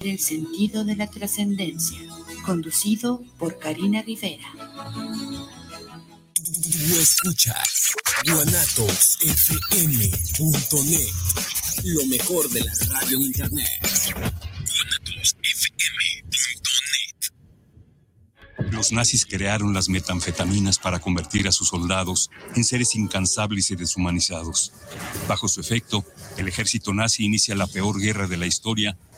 El sentido de la trascendencia, conducido por Karina Rivera. Tú escuchas guanatosfm.net, lo mejor de la radio en internet. guanatosfm.net. Los nazis crearon las metanfetaminas para convertir a sus soldados en seres incansables y deshumanizados. Bajo su efecto, el ejército nazi inicia la peor guerra de la historia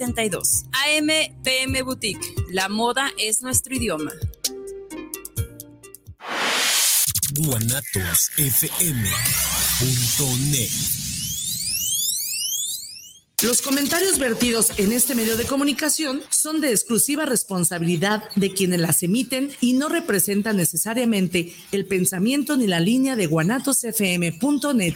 72. AM PM Boutique. La moda es nuestro idioma. guanatosfm.net Los comentarios vertidos en este medio de comunicación son de exclusiva responsabilidad de quienes las emiten y no representan necesariamente el pensamiento ni la línea de guanatosfm.net.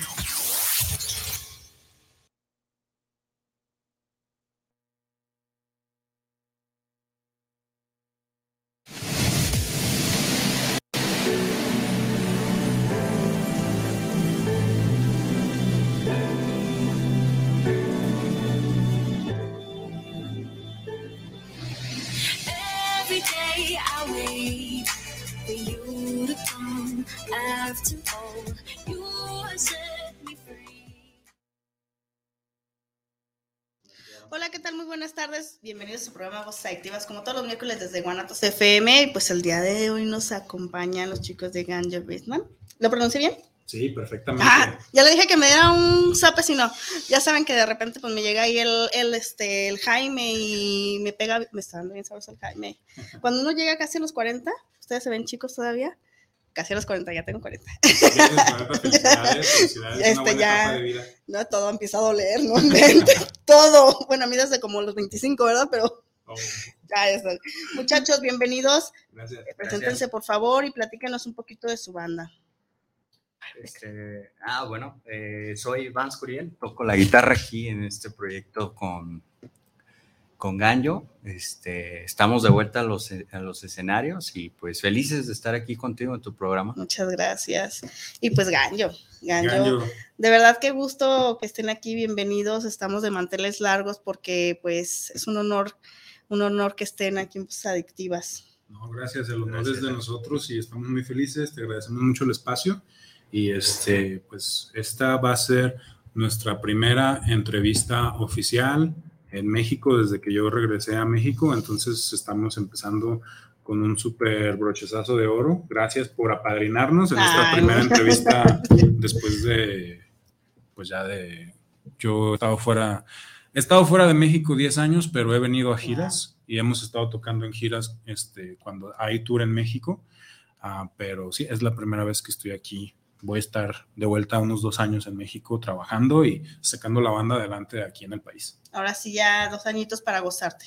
Hola, ¿qué tal? Muy buenas tardes. Bienvenidos a su programa Voces Activas, como todos los miércoles desde Guanatos FM. Y pues el día de hoy nos acompañan los chicos de Ganja Basement. ¿Lo pronuncié bien? Sí, perfectamente. Ah, ya le dije que me diera un zape, si no. Ya saben que de repente pues me llega ahí el, el, este, el Jaime y me pega, me está dando bien sabroso el Jaime. Cuando uno llega casi a los 40, ustedes se ven chicos todavía, casi a los 40, ya tengo 40. Felicidades, felicidades, felicidades, una Este, buena ya- etapa de vida. No, todo empieza a doler, no todo. Bueno, a mí desde como los 25, ¿verdad? Pero Oh, ya eso. Muchachos, bienvenidos. gracias. Preséntense, por favor, y platíquenos un poquito de su banda. Este, ah, bueno, eh, soy Vance Curiel, toco la guitarra aquí en este proyecto con, con Ganjo. Este, estamos de vuelta a los, a los escenarios y pues felices de estar aquí contigo en tu programa. Muchas gracias. Y pues Ganjo, Ganjo, Ganjo, de verdad qué gusto que estén aquí, bienvenidos. Estamos de manteles largos porque pues es un honor, un honor que estén aquí en pues, Adictivas. no, gracias, el honor Gracias. es de nosotros y estamos muy felices, te agradecemos mucho el espacio y este, pues esta va a ser nuestra primera entrevista oficial en México desde que yo regresé a México, entonces estamos empezando con un súper brochezazo de oro. Gracias por apadrinarnos en esta Ay, primera entrevista después de, pues ya de, yo he estado fuera, he estado fuera de México 10 años, pero he venido a giras y hemos estado tocando en giras este, cuando hay tour en México, Ah, pero sí, es la primera vez que estoy aquí. Voy a estar de vuelta unos dos años en México trabajando y sacando la banda adelante aquí en el país. Ahora sí ya dos añitos para gozarte.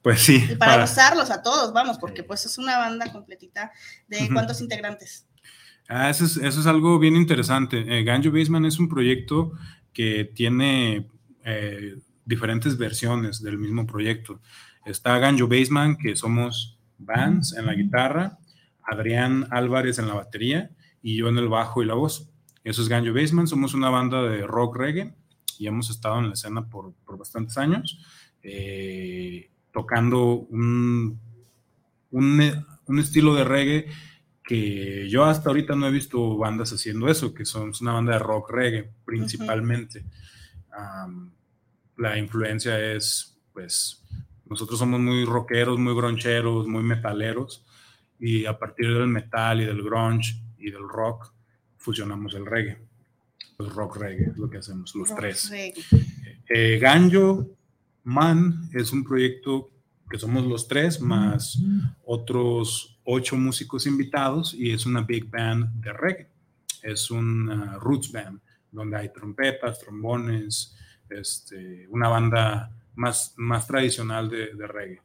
Pues sí, Y para, para- gozarlos a todos, vamos, porque pues es una banda completita de cuántos integrantes. Ah, eso, es, eso es algo bien interesante. Eh, Ganjo Baseman es un proyecto que tiene eh, diferentes versiones del mismo proyecto. Está Ganjo Baseman, que somos Vance en la guitarra, Adrián Álvarez en la batería y yo en el bajo y la voz. Eso es Ganjo Baseman. Somos una banda de rock reggae y hemos estado en la escena por, por bastantes años, eh, tocando un, un, un estilo de reggae que yo hasta ahorita no he visto bandas haciendo eso, que son una banda de rock reggae principalmente. La influencia es, pues, nosotros somos muy rockeros, muy groncheros, muy metaleros, y a partir del metal y del grunge y del rock fusionamos el reggae. pues rock reggae, es lo que hacemos, los Rock tres. Eh, Ganjo Man es un proyecto que somos los tres, más otros ocho músicos invitados, y es una big band de reggae. Es una roots band, donde hay trompetas, trombones, este, una banda más, más tradicional de, de reggae.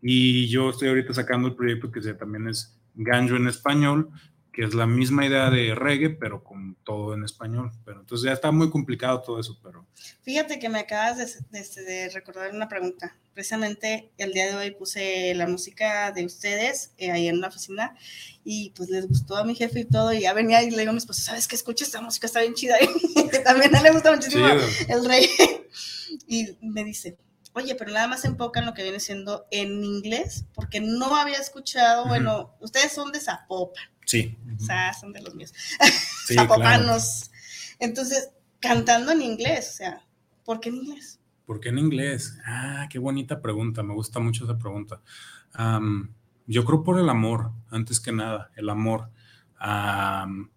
Y yo estoy ahorita sacando el proyecto que se- también es Ganjo en español, que es la misma idea de reggae, pero con todo en español. Pero entonces ya está muy complicado todo eso, pero Fíjate que me acabas de, de- de recordar una pregunta. Precisamente el día de hoy puse la música de ustedes eh, ahí en la oficina y pues les gustó a mi jefe y todo. Y ya venía y le digo a mi esposa, ¿sabes qué? Escucha esta música, está bien chida. que también a él le gusta muchísimo el rey. y me dice, oye, pero nada más enfocan lo que viene siendo en inglés, porque no había escuchado, bueno, ustedes son de Zapopan, sí. o sea, son de los míos. Sí, claro. Zapopanos. Entonces, cantando en inglés, o sea, ¿por qué en inglés? ¿Por qué en inglés? Ah, qué bonita pregunta. Me gusta mucho esa pregunta. Yo creo por el amor, antes que nada, el amor. Am,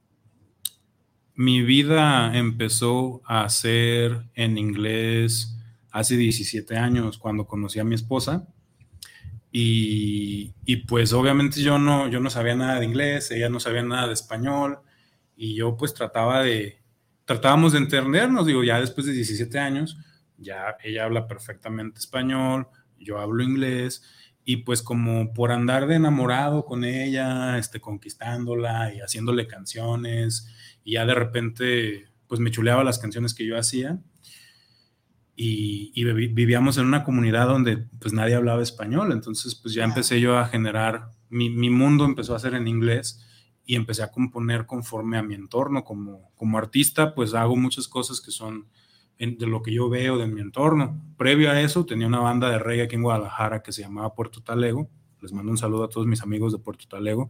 mi vida empezó a ser en inglés hace 17 años, cuando conocí a mi esposa. Y, pues obviamente yo no, yo no sabía nada de inglés, ella no sabía nada de español, y yo pues trataba de, tratábamos de entendernos, digo, ya después de 17 años, ya ella habla perfectamente español, yo hablo inglés, y pues como por andar de enamorado con ella, este, conquistándola y haciéndole canciones, y ya de repente pues me chuleaba las canciones que yo hacía, y, vivíamos en una comunidad donde pues nadie hablaba español, entonces pues ya empecé yo a generar, mi, mi mundo empezó a ser en inglés y empecé a componer conforme a mi entorno. Como, como artista pues hago muchas cosas que son en- de lo que yo veo de mi entorno. Previo a eso tenía una banda de reggae aquí en Guadalajara que se llamaba Puerto Talego, les mando un saludo a todos mis amigos de Puerto Talego,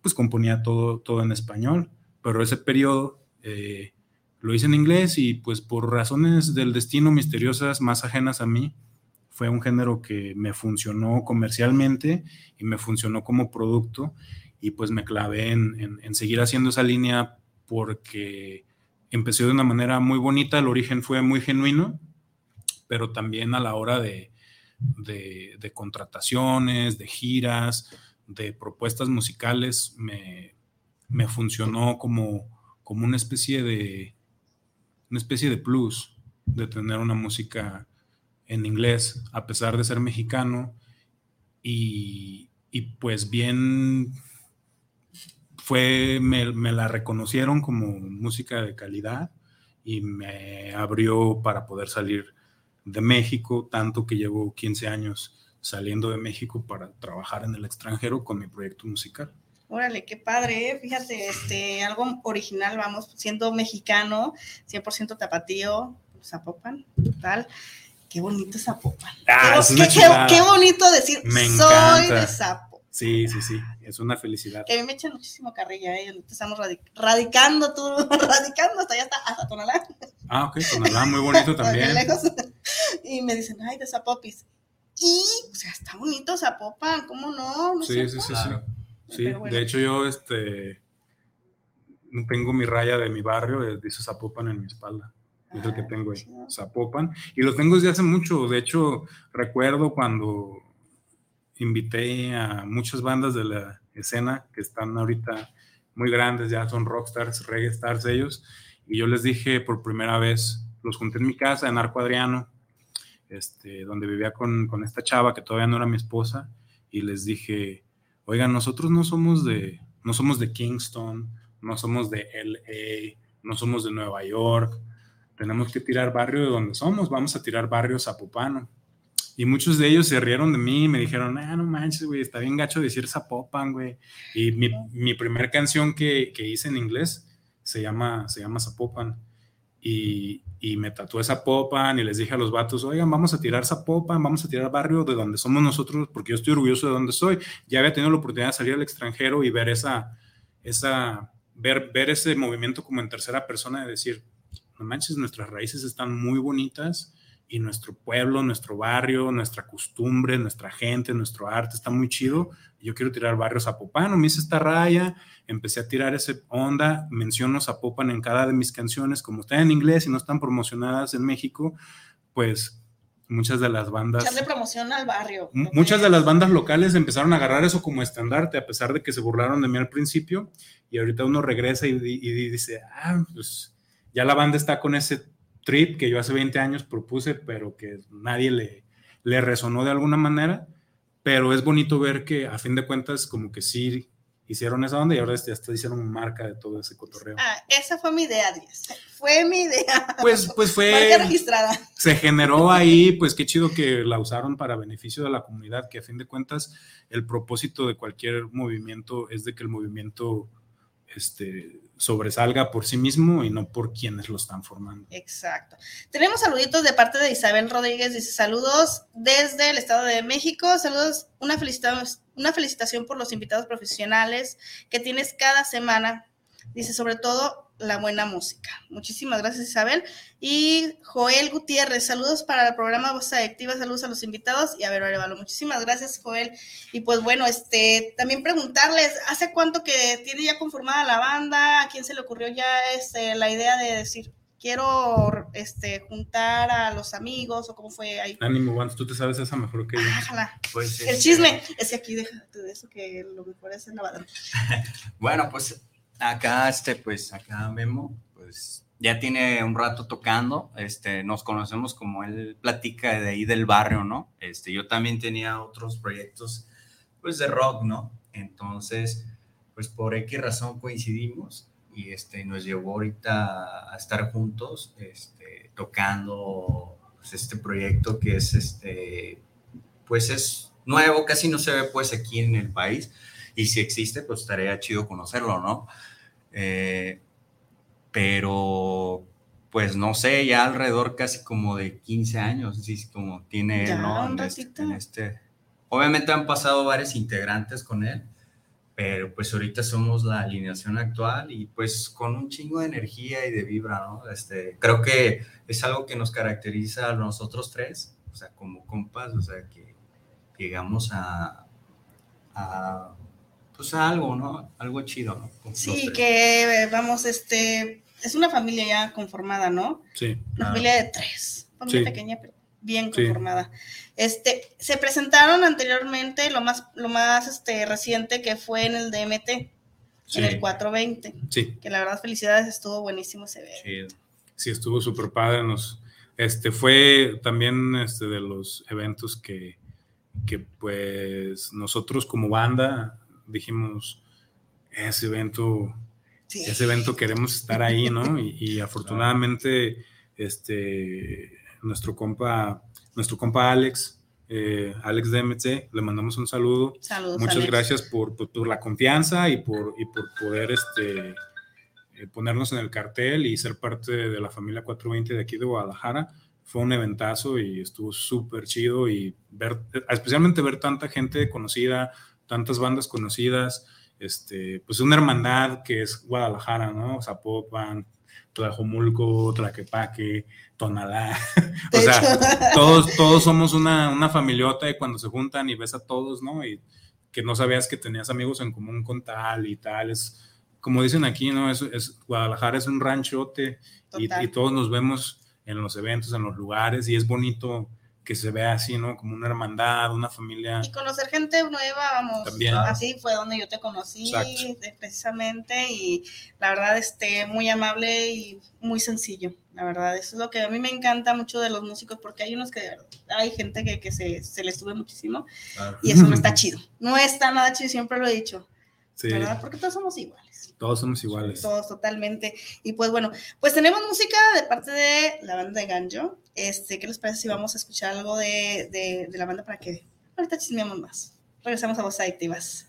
pues componía todo, todo en español, pero ese periodo... eh, lo hice en inglés y pues por razones del destino misteriosas más ajenas a mí, fue un género que me funcionó comercialmente y me funcionó como producto y pues me clavé en, en- seguir haciendo esa línea porque empecé de una manera muy bonita, el origen fue muy genuino, pero también a la hora de, de- de contrataciones, de giras, de propuestas musicales, me, me funcionó como, como una especie de una especie de plus de tener una música en inglés, a pesar de ser mexicano. Y, y pues bien, fue, me, me la reconocieron como música de calidad y me abrió para poder salir de México, tanto que llevo 15 años saliendo de México para trabajar en el extranjero con mi proyecto musical. Órale, qué padre, ¿eh? fíjate, este, algo original, vamos, siendo mexicano, 100% tapatío, Zapopan, tal. Qué bonito Zapopan. Ah, qué, es una qué- chulada. qué bonito decir, Me soy encanta. de Zapo. Sí, sí, sí, es una felicidad. Que a mí me echan muchísimo carrilla, ¿eh? Estamos radi- radicando, tú, radicando hasta allá, hasta, hasta Tonalá. Ah, ok, Tonalá, muy bonito también. lejos. Y me dicen, ay, de Zapopis. Y, o sea, está bonito Zapopan, ¿cómo no? ¿No es Sí, sí, sí, sí. Claro. Sí, Bueno. de hecho yo este tengo mi raya de mi barrio, dice Zapopan en mi espalda. Es el que Ah, tengo ahí. Zapopan. Y lo tengo desde hace mucho. De hecho, recuerdo cuando invité a muchas bandas de la escena que están ahorita muy grandes, ya son rockstars, reggae stars ellos. Y yo les dije por primera vez, los junté en mi casa, en Arco Adriano, este, donde vivía con, con esta chava que todavía no era mi esposa. Y les dije, oigan, nosotros no somos de, no somos de Kingston, no somos de LA, no somos de Nueva York, tenemos que tirar barrio de donde somos, vamos a tirar barrio zapopano. Y muchos de ellos se rieron de mí y me dijeron, ah, no manches, güey, está bien gacho decir Zapopan, güey. Y mi, mi primer canción que, que hice en inglés se llama, se llama Zapopan. Y, y me tatué Zapopan y les dije a los vatos, oigan, vamos a tirar Zapopan, vamos a tirar barrio de donde somos nosotros, porque yo estoy orgulloso de donde soy. Ya había tenido la oportunidad de salir al extranjero y ver esa, esa, ver, ver ese movimiento como en tercera persona de decir, no manches, nuestras raíces están muy bonitas y nuestro pueblo, nuestro barrio, nuestra costumbre, nuestra gente, nuestro arte está muy chido. Yo quiero tirar barrio Zapopan, me hice esta raya, empecé a tirar esa onda, menciono Zapopan en cada de mis canciones, como están en inglés y no están promocionadas en México, pues muchas de las bandas... Echarle promoción al barrio. M- Muchas de las bandas locales empezaron a agarrar eso como estandarte, a pesar de que se burlaron de mí al principio, y ahorita uno regresa y, y dice, ah, pues ya la banda está con ese trip que yo hace 20 años propuse, pero que nadie le, le resonó de alguna manera, pero es bonito ver que a fin de cuentas como que sí hicieron esa onda y ahora ya hasta hicieron marca de todo ese cotorreo. Ah, esa fue mi idea, Díaz. Fue mi idea. Pues, pues fue Marca registrada. se generó ahí, pues qué chido que la usaron para beneficio de la comunidad, que a fin de cuentas el propósito de cualquier movimiento es de que el movimiento este, sobresalga por sí mismo y no por quienes lo están formando. Exacto. Tenemos saluditos de parte de Isabel Rodríguez. Dice saludos desde el Estado de México. Saludos, una felicitación, una felicitación por los invitados profesionales que tienes cada semana. Dice sobre todo la buena música. Muchísimas gracias Isabel. Y Joel Gutiérrez, saludos para el programa Voz Adictiva, saludos a los invitados y a ver, Arevalo. Muchísimas gracias Joel. Y pues bueno, este, también preguntarles, ¿hace cuánto que tiene ya conformada la banda? ¿A quién se le ocurrió ya este, la idea de decir, quiero este, juntar a los amigos o cómo fue ahí? Ánimo, Vance, tú te sabes esa mejor que yo. Ojalá. Pues, El este, chisme, es que aquí déjate de eso que lo mejor es en la banda. Bueno, pues acá, este, pues acá Memo, pues ya tiene un rato tocando, este, nos conocemos como él platica de ahí del barrio, ¿no? Este, yo también tenía otros proyectos, pues de rock, ¿no? Entonces, pues por X razón coincidimos y este, nos llevó ahorita a estar juntos, este, tocando pues, este proyecto que es, este, pues es nuevo, casi no se ve pues aquí en el país y si existe, pues estaría chido conocerlo, ¿no? Eh, pero, pues no sé, ya alrededor casi como de 15 años, sí, como tiene él, ¿no? En este, en este- Obviamente han pasado varios integrantes con él, pero pues ahorita somos la alineación actual y pues con un chingo de energía y de vibra, ¿no? Este, creo que es algo que nos caracteriza a nosotros tres, o sea, como compas, o sea, que llegamos a, a pues algo, ¿no? Algo chido, ¿no? Con Sí, que eh, vamos, este, es una familia ya conformada, ¿no? Sí. Una Ah. familia de tres, familia Sí. pequeña, pero bien Sí. conformada. Este, se presentaron anteriormente, lo más, lo más este, reciente que fue en el DMT, Sí. en el 420, Sí. que la verdad, felicidades, estuvo buenísimo ese evento. Chido. Sí, estuvo súper padre. Nos, este, fue también este, de los eventos que, que, pues, nosotros como banda dijimos, ese evento, Sí. ese evento queremos estar ahí, ¿no? Y, y afortunadamente, este, nuestro compa, nuestro compa Alex, eh, Alex DMC, le mandamos un saludo. Saludos, Muchas Alex. gracias por, por- por la confianza y por, y por poder este, eh, ponernos en el cartel y ser parte de la familia 420 de aquí de Guadalajara. Fue un eventazo y estuvo súper chido y ver, especialmente ver tanta gente conocida, tantas bandas conocidas, este, pues una hermandad que es Guadalajara, ¿no? Zapopan, Tlajomulco, Tlaquepaque, Tonalá. o sea, todos, todos somos una, una familiota y cuando se juntan y ves a todos, ¿no? Y que no sabías que tenías amigos en común con tal y tal. Es, como dicen aquí, ¿no? Es, es- Guadalajara es un ranchote y, y todos nos vemos en los eventos, en los lugares y es bonito que se vea así, ¿no? Como una hermandad, una familia. Y conocer gente nueva, vamos, También. así fue donde yo te conocí Exacto. precisamente y la verdad, este, muy amable y muy sencillo, la verdad, eso es lo que a mí me encanta mucho de los músicos porque hay unos que de verdad, hay gente que, que se, se les sube muchísimo Claro. y eso no está chido, no está nada chido, siempre lo he dicho, Sí, ¿verdad? Porque todos somos iguales. todos somos iguales. Todos totalmente. Y pues bueno, pues tenemos música de parte de la banda de Ganjo. Este, ¿qué les parece si vamos a escuchar algo de, de, de la banda para que ahorita chismeamos más? Regresamos a Voz Adictivas.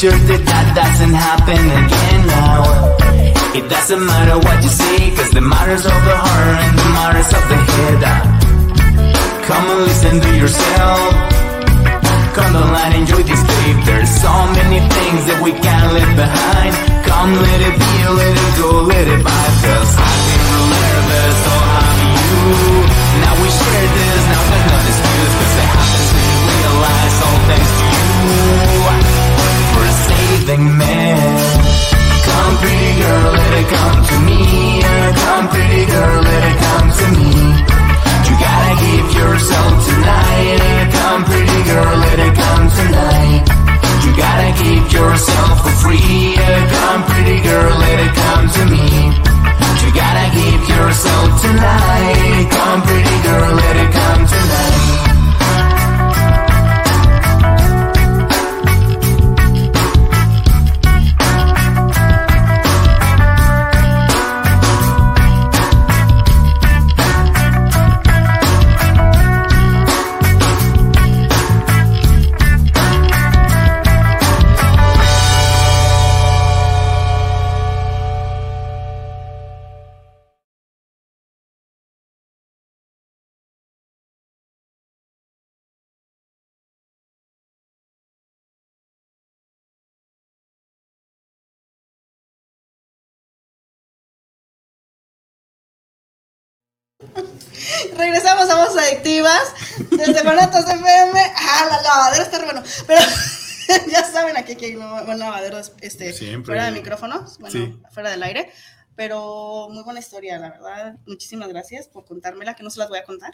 Sure that that doesn't happen again now. It doesn't matter what you say, cause the matters of the heart and the matters of the head. Come and listen to yourself. Come on and enjoy this trip. There's so many things that we can't leave behind. Come, let it be, let it go, let it by. Cause I've been nervous, so have you. Now we share this, now there's no excuse. Cause it happens when you realize all thanks to you. Saving me. Come, pretty girl, let it come to me. Come, pretty girl, let it come to me. You gotta give yourself tonight. Come, pretty girl, let it come tonight. You gotta give yourself for free. Come, pretty girl, let it come to me. You gotta give yourself tonight. Come, pretty girl, let it come tonight. Regresamos a Voces Adictivas desde Guanatos FM. Ah, la lavadera está re bueno. Pero ya saben, aquí, aquí hay un lavadero este, Siempre. fuera de micrófonos, bueno, Sí. fuera del aire. Pero muy buena historia, la verdad. Muchísimas gracias por contármela, que no se las voy a contar.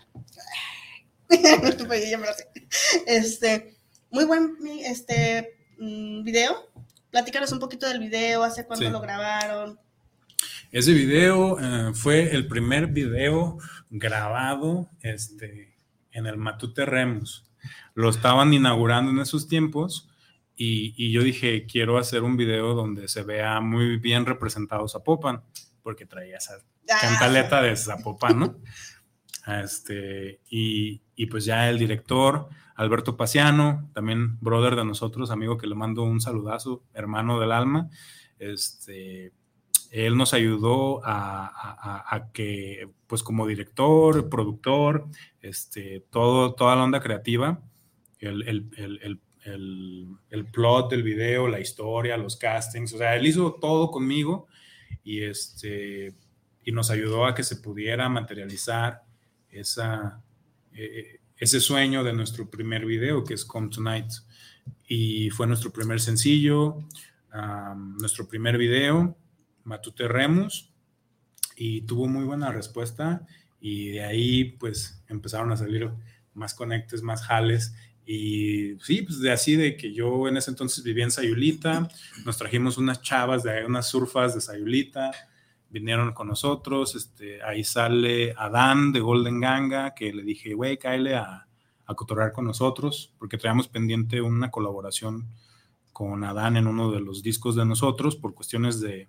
Este, muy buen este, mm, video. Platícanos un poquito del video, hace cuándo Sí. lo grabaron. Ese video eh, fue el primer video grabado este, en el Matute Remus. Lo estaban inaugurando en esos tiempos y, y yo dije, quiero hacer un video donde se vea muy bien representado Zapopan, porque traía esa Ah, cantaleta de Zapopan, ¿no? Este, y, y pues ya el director, Alberto Paciano, también brother de nosotros, amigo que le mando un saludazo, hermano del alma, este, él nos ayudó a, que, pues como director, productor, este, todo, toda la onda creativa, el, el- el- el- plot del video, la historia, los castings, o sea, él hizo todo conmigo y, este, y nos ayudó a que se pudiera materializar esa, eh, ese sueño de nuestro primer video, que es Come Tonight. Y fue nuestro primer sencillo, nuestro primer video, Matute Remus, y tuvo muy buena respuesta. Y de ahí, pues, empezaron a salir más conectes, más jales. Y sí, pues de así de que yo en ese entonces vivía en Sayulita, nos trajimos unas chavas de unas surfas de Sayulita, vinieron con nosotros, este, ahí sale Adán de Golden Ganga, que le dije, güey, cáele a, a cotorrear con nosotros, porque traíamos pendiente una colaboración con Adán en uno de los discos de nosotros, por cuestiones de,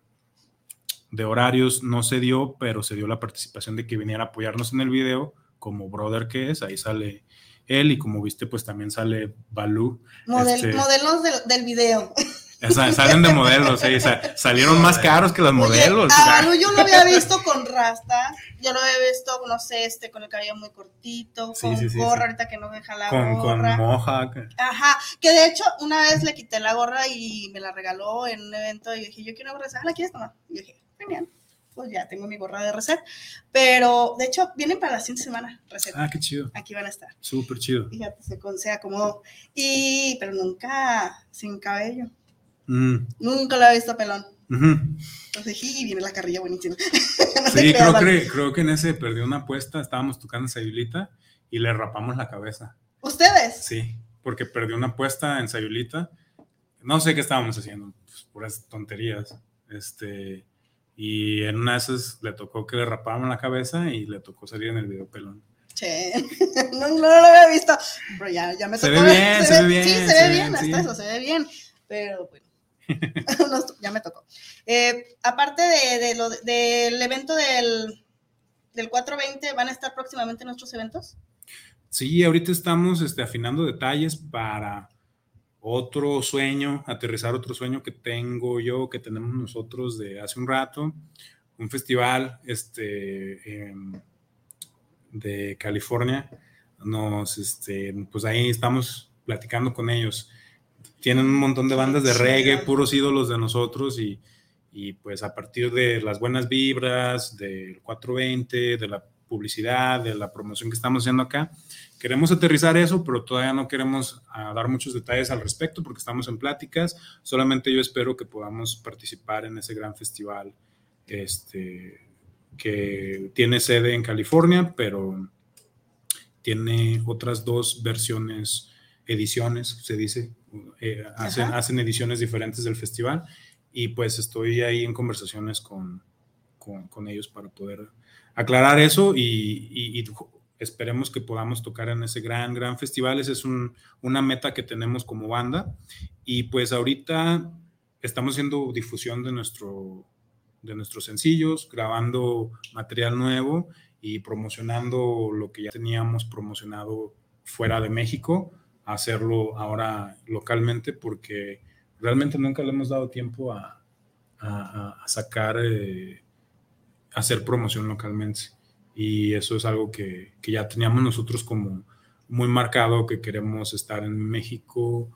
de horarios no se dio, pero se dio la participación de que viniera a apoyarnos en el video, como brother que es, ahí sale él, y como viste, pues también sale Balú. Model- este, Modelos del, del video. o sea, salen de modelos, salieron más caros que los modelos. Oye, a Balú yo lo había visto con rastas, yo lo había visto, no sé, este, con el cabello muy cortito, Sí, con sí, sí, gorra, ahorita que no deja la con, con gorra. mohawk. Ajá, que de hecho una vez le quité la gorra y me la regaló en un evento y dije, yo quiero una gorra, "Ah, ¿la quieres tomar? Y dije, genial. pues ya tengo mi gorra de reset. Pero de hecho, vienen para la siguiente semana, reset. Ah, qué chido. Aquí van a estar. Súper chido. Fíjate, se, se acomodó. Y, pero nunca sin cabello. Mm, Nunca la he visto pelón. ujú. Entonces, y viene la carrilla buenísima. No Sí, creo que, creo que en ese perdió una apuesta, estábamos tocando Sayulita y le rapamos la cabeza. ¿Ustedes? Sí, porque perdió una apuesta en Sayulita. No sé qué estábamos haciendo, pues, puras tonterías. Este, y en una de esas le tocó que le raparan la cabeza y le tocó salir en el video pelón. Che, no, no, lo había visto. Pero ya, ya me Se tocó ve bien, se ve bien, Sí, se, se ve bien, bien, hasta sí. eso, se ve bien. Pero bueno. No, ya me tocó. Eh, aparte de, de lo, del evento del, del 420, ¿van a estar próximamente nuestros eventos? Sí, ahorita estamos este, afinando detalles para otro sueño, aterrizar otro sueño que tengo yo, que tenemos nosotros de hace un rato, un festival este, em, de California. Nos, este, pues ahí estamos platicando con ellos. Tienen un montón de bandas de reggae, puros ídolos de nosotros y, y pues a partir de las buenas vibras, del 420, de la publicidad, de la promoción que estamos haciendo acá, queremos aterrizar eso, pero todavía no queremos ah, dar muchos detalles al respecto porque estamos en pláticas. Solamente yo espero que podamos participar en ese gran festival este, que tiene sede en California, pero tiene otras dos versiones, ediciones, se dice, eh, hacen, hacen ediciones diferentes del festival. Y pues estoy ahí en conversaciones con, con, con ellos para poder aclarar eso y, esperemos que podamos tocar en ese gran, gran festival. Esa es un- una meta que tenemos como banda y pues ahorita estamos haciendo difusión de, nuestro, de nuestros sencillos, grabando material nuevo y promocionando lo que ya teníamos promocionado fuera de México, hacerlo ahora localmente porque realmente nunca le hemos dado tiempo a sacar, eh, hacer promoción localmente. Y eso es algo que, que ya teníamos nosotros como muy marcado, que queremos estar en México,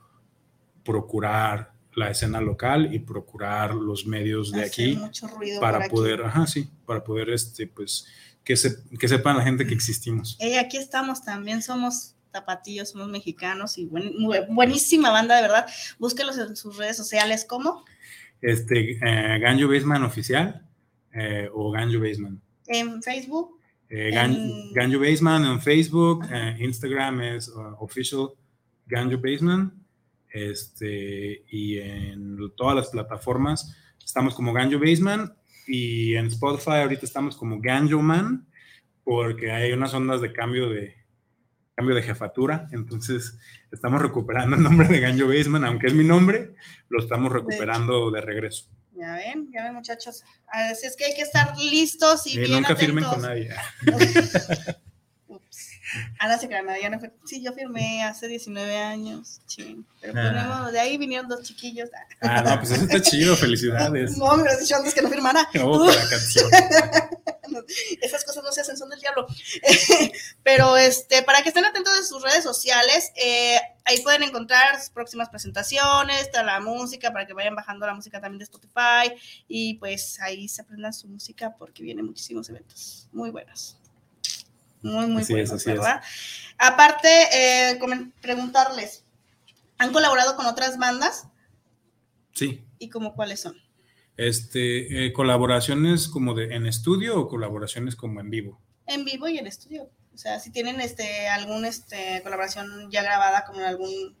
procurar la escena local y procurar los medios de aquí para aquí. poder, ajá, sí, para poder, este, pues, que, se, que sepan la gente que existimos. Ey, aquí estamos también, somos tapatillos, somos mexicanos y buen- bu- buenísima banda, de verdad. Búsquelos en sus redes sociales, ¿cómo? Este, eh, Ganjo Baseman oficial eh, o Ganjo Baseman. En Facebook. Eh, Gan- En- Ganjo Baseman en Facebook, eh, Instagram es uh, official Ganjo Baseman, este, y en todas las plataformas estamos como Ganjo Baseman y en Spotify ahorita estamos como Ganjo Man porque hay unas ondas de cambio de cambio de jefatura, entonces estamos recuperando el nombre de Ganjo Baseman, aunque es mi nombre, lo estamos recuperando de regreso. Ya ven, ya ven, muchachos. Así es que hay que estar listos y Eh, bien nunca firmen con nadie. Ah, no se crean, no, ya no fue- Sí, yo firmé hace 19 años. chin. Pero pues, Ah. de ahí vinieron dos chiquillos. Ah, no, pues eso está chido, felicidades. No, me hubieras dicho antes que no firmara. Para la canción. Esas cosas no se hacen, son del diablo. Pero este, para que estén atentos de sus redes sociales, eh, ahí pueden encontrar sus próximas presentaciones, toda la música, para que vayan bajando la música también de Spotify. Y pues ahí se aprendan su música porque vienen muchísimos eventos muy buenos. Muy, muy Así buenos, es. ¿verdad? Aparte, eh, preguntarles, ¿han colaborado con otras bandas? Sí. ¿Y como cuáles son? Este, eh, colaboraciones como de en estudio o colaboraciones como en vivo. en vivo y en estudio. O sea, si tienen este algún este colaboración ya grabada con algún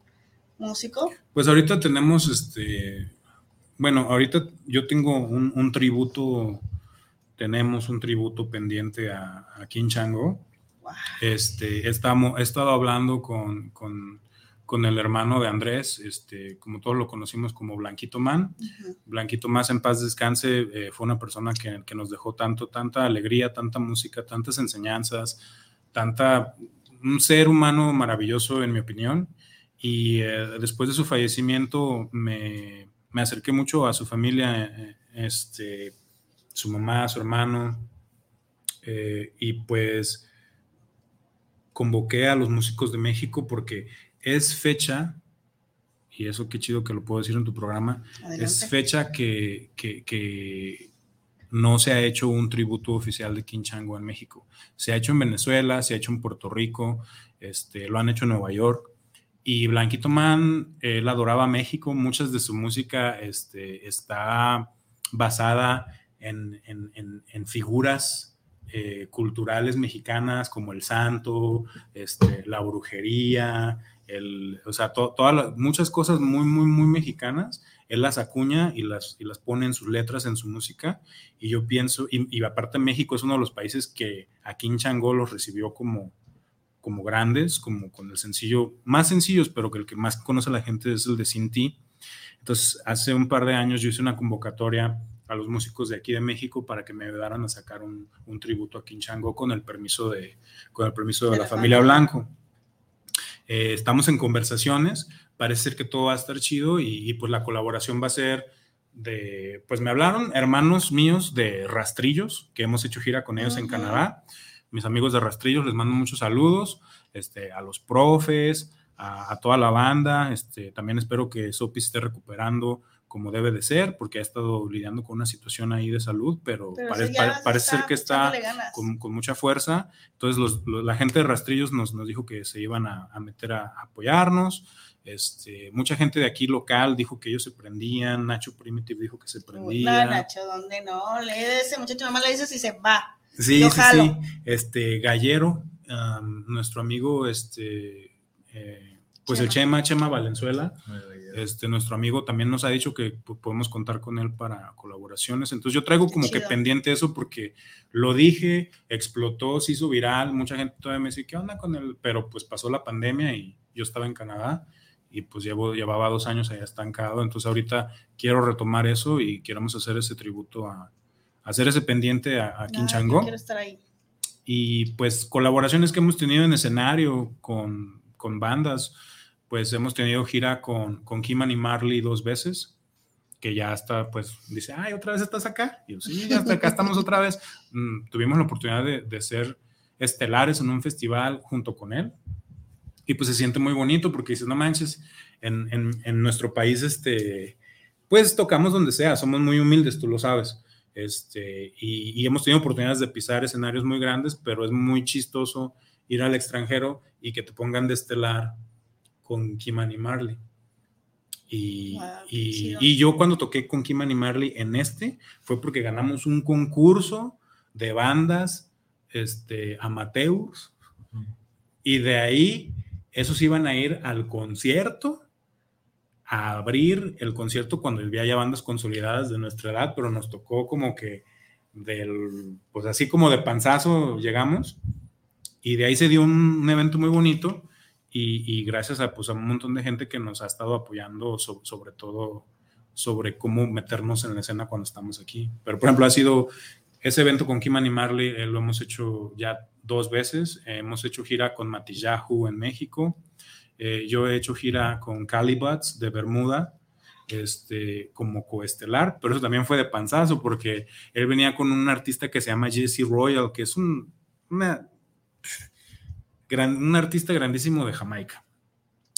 músico. Pues ahorita tenemos este, bueno, ahorita yo tengo un, un tributo, tenemos un tributo pendiente a, a King Chango. Este, estamos, he estado hablando con, con, con el hermano de Andrés, este, como todos lo conocimos como Blanquito Man. Blanquito Más en paz descanse, eh, fue una persona que, que nos dejó tanto, tanta alegría, tanta música, tantas enseñanzas, tanta, un ser humano maravilloso en mi opinión. Y eh, después de su fallecimiento me, me acerqué mucho a su familia, eh, este, su mamá, su hermano, eh, y pues convoqué a los músicos de México porque es fecha, y eso qué chido que lo puedo decir en tu programa, Adelante. es fecha que, que- que no se ha hecho un tributo oficial de King Chango en México. Se ha hecho en Venezuela, se ha hecho en Puerto Rico, este, lo han hecho en Nueva York. Y Blanquito Man, él adoraba México, muchas de su música este, está basada en, figuras eh, culturales mexicanas como el santo, este, la brujería, o sea, to- todas muchas cosas muy, muy, muy mexicanas. Él las acuña y las, y las pone en sus letras, en su música. Y yo pienso, y, y aparte México es uno de los países que aquí en Chango los recibió como, como grandes, como con el sencillo, más sencillos, pero que el que más conoce la gente es el de Sin Ti. Entonces, hace un par de años yo hice una convocatoria a los músicos de aquí de México para que me ayudaran a sacar un, un tributo a Quinchango con el permiso de, con el permiso de, De la, la familia familia. Blanco. Eh, estamos en conversaciones, parece ser que todo va a estar chido y, y, pues la colaboración va a ser de, pues me hablaron hermanos míos de Rastrillos, que hemos hecho gira con ellos en Ujú. Canadá. Mis amigos de Rastrillos les mando muchos saludos, este, a los profes, a, a toda la banda. Este, también espero que Sopi esté recuperando como debe de ser, porque ha estado lidiando con una situación ahí de salud, pero, Pero pare- parece ser que está con, con mucha fuerza. Entonces, los- los- la gente de Rastrillos nos, nos dijo que se iban a, a meter a, a apoyarnos. Este, mucha gente de aquí local dijo que ellos se prendían. Nacho Primitive dijo que se No, prendía. Nacho, ¿dónde no? Le ese muchacho nomás le dices y se va. Sí, Yo sí, jalo. sí. Este, Gallero, am, nuestro amigo, este, eh, pues el Chema, Chema Valenzuela, este, nuestro amigo también nos ha dicho que podemos contar con él para colaboraciones. Entonces yo traigo como que pendiente eso porque lo dije, explotó, se hizo viral, mucha gente todavía me dice, ¿qué onda con él? Pero pues pasó la pandemia y yo estaba en Canadá y pues llevo, llevaba dos años allá estancado. Entonces ahorita quiero retomar eso y queremos hacer ese tributo a, hacer ese pendiente a, a Ah, Quinchango. yo quiero estar ahí. Y pues colaboraciones que hemos tenido en escenario con, con bandas, pues hemos tenido gira con, con Kiman y Marley dos veces, que ya hasta pues dice, ay, otra vez estás acá. Y yo, sí, ya hasta acá estamos otra vez. Mm, tuvimos la oportunidad de, de ser estelares en un festival junto con él. Y pues se siente muy bonito porque dices, no manches, en, en, en nuestro país, este, pues tocamos donde sea, somos muy humildes, tú lo sabes. Este, y, y hemos tenido oportunidades de pisar escenarios muy grandes, pero es muy chistoso ir al extranjero y que te pongan de estelar con Kiman y Marley. Y, Wow, qué y- chido. y yo cuando toqué con Kiman y Marley en este fue porque ganamos un concurso de bandas este, amateurs y de ahí esos iban a ir al concierto a abrir el concierto cuando había ya bandas consolidadas de nuestra edad, pero nos tocó como que del, pues así como de panzazo llegamos y de ahí se dio un, un evento muy bonito y, y gracias a, pues, a un montón de gente que nos ha estado apoyando so- sobre todo sobre cómo meternos en la escena cuando estamos aquí. Pero por ejemplo ha sido ese evento con Kiman y Marley, eh, lo hemos hecho ya dos veces, Eh, hemos hecho gira con Matillahu en México, eh, yo he hecho gira con Calibuts de Bermuda, este, como coestelar, pero eso también fue de panzazo porque él venía con un artista que se llama Jesse Royal, que es un, una- gran- un artista grandísimo de Jamaica.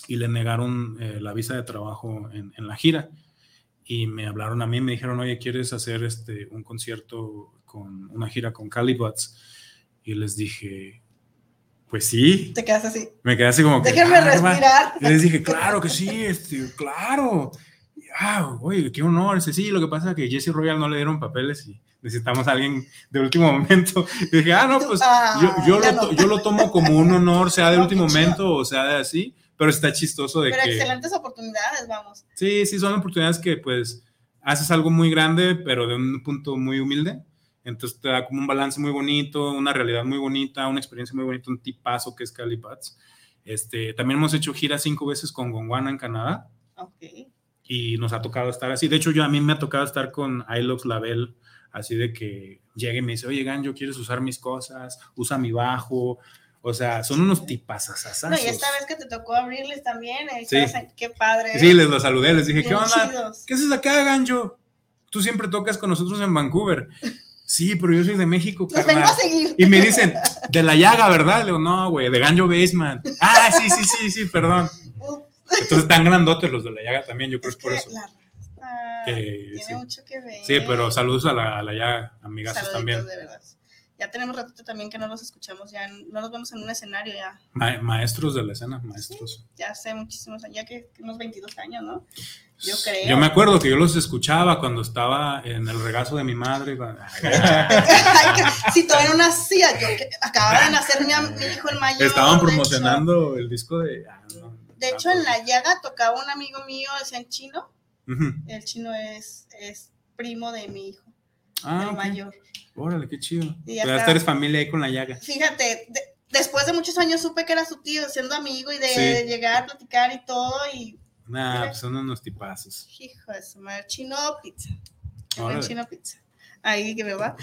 Y le negaron eh, la visa de trabajo en, en la gira. Y me hablaron a mí, me dijeron, oye, ¿quieres hacer este, un concierto con una gira con Calibuts? Y les dije, pues sí. Te quedas así. Me quedé así como que. Déjenme "Ah, va". respirar. Y les dije, claro que sí, este, claro. Ah, oye, qué honor. Sí, lo que pasa es que Jesse Royal no le dieron papeles y necesitamos a alguien de último momento. Y dije, ah, no, pues Ah, yo, yo, lo, no. yo lo tomo como un honor, sea de último momento o sea de así, pero está chistoso de Pero que. excelentes oportunidades, vamos. Sí, sí, son oportunidades que pues haces algo muy grande, pero de un punto muy humilde. Entonces te da como un balance muy bonito, una realidad muy bonita, una experiencia muy bonita, un tipazo que es Cali Bats. Este, también hemos hecho gira cinco veces con Gondwana en Canadá Ok. Y nos ha tocado estar así. De hecho, yo a mí me ha tocado estar con Ilox Label, así de que llegue y me dice, oye, Ganjo, ¿quieres usar mis cosas? Usa mi bajo. O sea, son unos tipazazazazos. No, y esta vez que te tocó abrirles también, eh, Sí. qué padre. Sí, les los saludé, les dije, Bien ¿qué onda? chidos. ¿Qué haces acá, Gancho? Tú siempre tocas con nosotros en Vancouver. Sí, pero yo soy de México, Los vengo a seguir. Y me dicen, de la llaga, ¿verdad? Le digo, no, güey, de Ganjo Basement. Ah, sí, sí, sí, sí, perdón. Entonces están grandotes los de la llaga también, yo creo que es por eso. La- Que, tiene sí. mucho que ver. Sí, pero saludos a la, a la ya amigazos también. de verdad. Ya tenemos ratito también que no los escuchamos, ya no nos vemos en un escenario, ya, Ma- maestros de la escena, maestros. ya hace muchísimos años, ya que unos 22 años, ¿no? Yo creo. Yo me acuerdo que yo los escuchaba cuando estaba en el regazo de mi madre. si todavía no nacía, yo que acababa de nacer mi, mi hijo el mayor. Estaban promocionando el disco de... ah, no. De hecho, en la llaga tocaba un amigo mío, decía en chino. El chino es, es primo de mi hijo, Ah, el mayor. Órale, qué chido. Y está. eres familia ahí con la llaga. Fíjate, de- después de muchos años supe que era su tío, siendo amigo y de Sí. llegar a platicar y todo. Y Nah, pues son unos tipazos. hijo de su madre, chino pizza. Órale. chino pizza. Ahí que me va.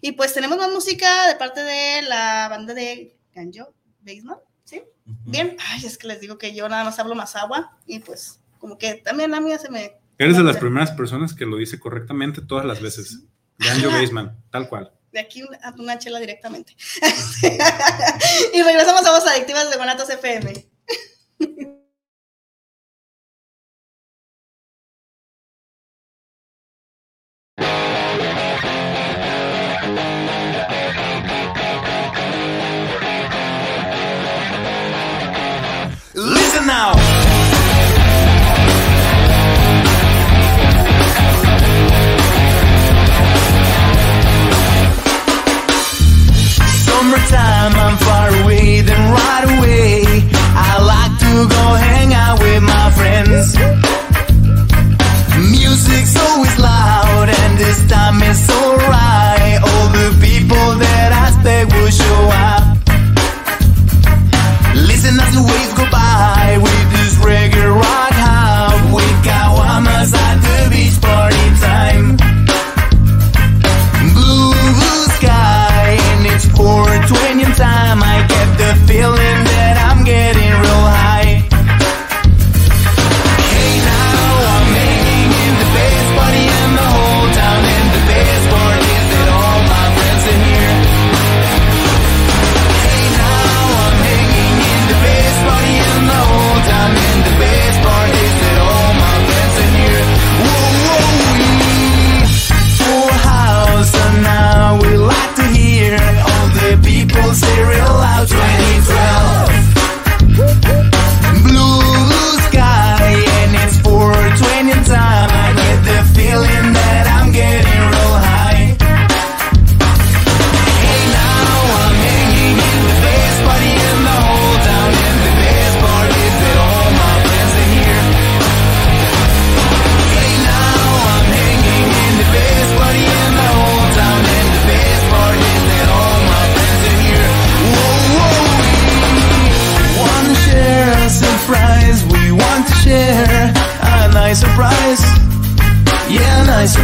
Y pues tenemos más música de parte de la banda de Ganjo Basement, ¿sí? Bien. Ay, es que les digo que yo nada más hablo más agua y pues como que también la mía se me... Eres de las primeras personas que lo dice correctamente todas las veces. Ganjo Baseman, tal cual. De aquí a una chela directamente. y regresamos a Voz Adictivas de Guanatos FM.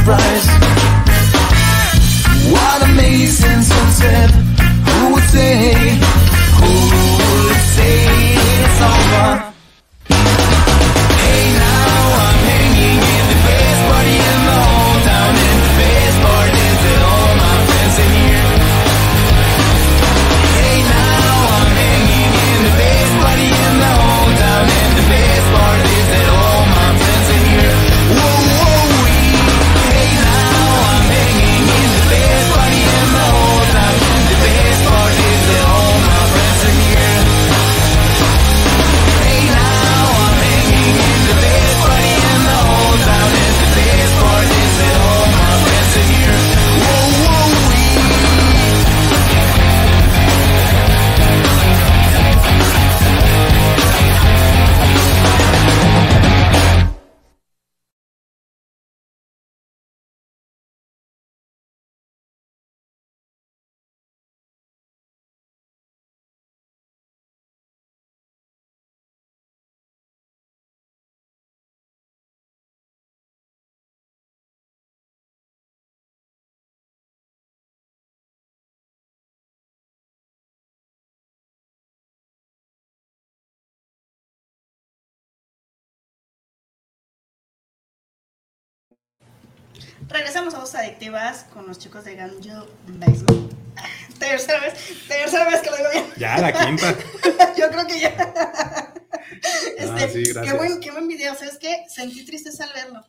surprise. Regresamos a Voz Adictivas con los chicos de Ganjo. Ah, Tercera vez, tercera vez que lo digo bien. Ya, la quinta. Yo creo que ya. Este, Ah, sí, qué, buen, qué buen video, ¿sabes qué? Sentí tristeza al verlo.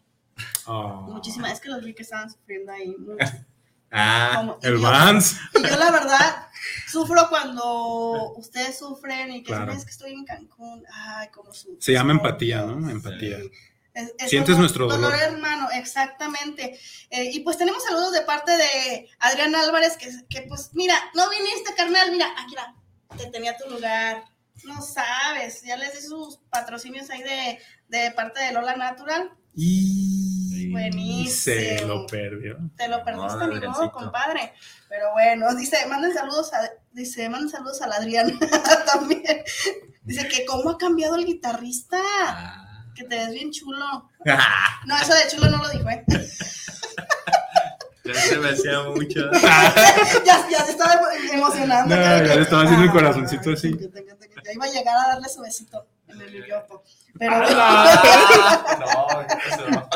Oh. Muchísimas, es que los vi que estaban sufriendo ahí mucho. Ah, Como- el Vans. Y yo la verdad sufro cuando ustedes sufren y que Claro. dicen, es que estoy en Cancún. Ay, como su. Se llama empatía, ¿no? Empatía. Es- es Sientes dolor- nuestro dolor. hermano, exactamente. Eh, y pues tenemos saludos de parte de Adrián Álvarez, que, que pues mira, no viniste, carnal, mira, aquí era, te tenía tu lugar. No sabes, ya les di sus patrocinios ahí de, de parte de Lola Natural. Y Buenísimo. se lo perdió. Te lo perdiste, No, ni modo, compadre. Pero bueno, dice, manden saludos a, dice, manden saludos al Adrián también. Dice que cómo ha cambiado el guitarrista. Que te ves bien chulo. No, eso de chulo no lo dijo, ¿eh? Ya se me hacía mucho. ya, ya se estaba emocionando. No, ya le estaba haciendo el corazoncito así. Ya iba a llegar a darle su besito en el idioto. Pero Ah, no, eso.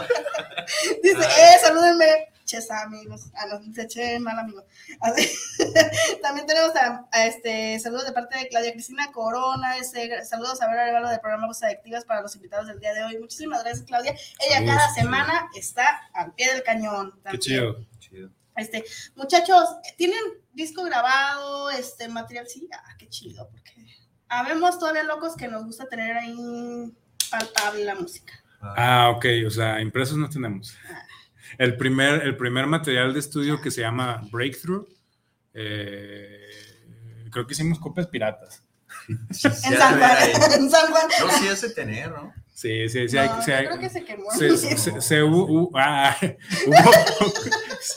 dice, eh, salúdenme. Ches amigos. Ah, no, dice che mal amigo. Así. También tenemos a, a este saludos de parte de Claudia Cristina Corona. Ese, saludos a ver regalo del programa Voces Adictivas para los invitados del día de hoy. Muchísimas gracias, Claudia. Ella cada semana está al pie del cañón. Qué también. chido. Este, muchachos, ¿tienen disco grabado, este material? Sí, ah, qué chido, porque habemos todavía locos que nos gusta tener ahí palpable la música. Ah, ok, o sea, impresos no tenemos. El primer, el primer material de estudio que se llama Breakthrough, eh, creo que hicimos copias piratas. En San Juan, en San Juan. No, sí hace tener, ¿no? Sí, sí, sí. No, hay, yo sí hay- creo que se quemó. se- se- ah, hubo-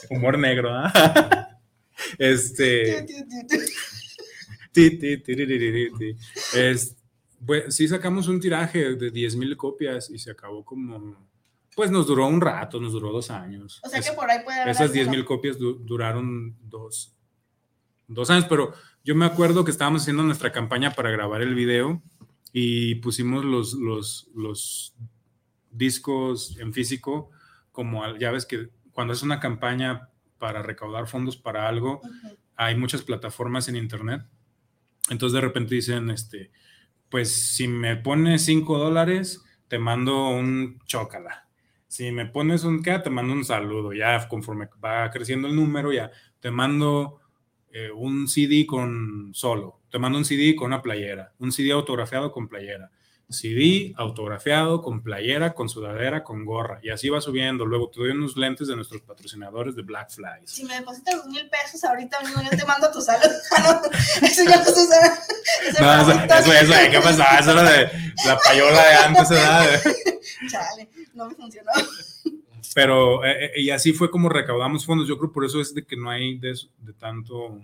humor negro, ¿ah? Este. ti, ti, tiririri, ti. Es, pues, sí sacamos un tiraje de 10 mil copias y se acabó como, pues nos duró un rato, nos duró dos años. O sea que Es- por ahí puede haber. esas 10 alguno. mil copias du- duraron dos, dos años, pero yo me acuerdo que estábamos haciendo nuestra campaña para grabar el video y pusimos los, los, los discos en físico, como ya ves que cuando es una campaña para recaudar fondos para algo, hay muchas plataformas en internet. Entonces de repente dicen, este, pues si me pones 5 dólares, te mando un chócala. Si me pones un qué, te mando un saludo. Ya conforme va creciendo el número, ya te mando eh, un CD con solo. Te mando un CD con una playera. Un CD autografiado con playera. CD autografiado con playera, con sudadera, con gorra. Y así va subiendo. Luego te doy unos lentes de nuestros patrocinadores de Black Flies. Si me depositas dos mil pesos ahorita mismo, yo te mando tu salud. No, Eso ya no se usa. No, eso, eso, eso, ¿qué pasaba? Eso era de la payola de antes, ¿verdad? Chale, no me funcionó. Pero, eh, eh, y así fue como recaudamos fondos. Yo creo por eso es de que no hay de, de tanto,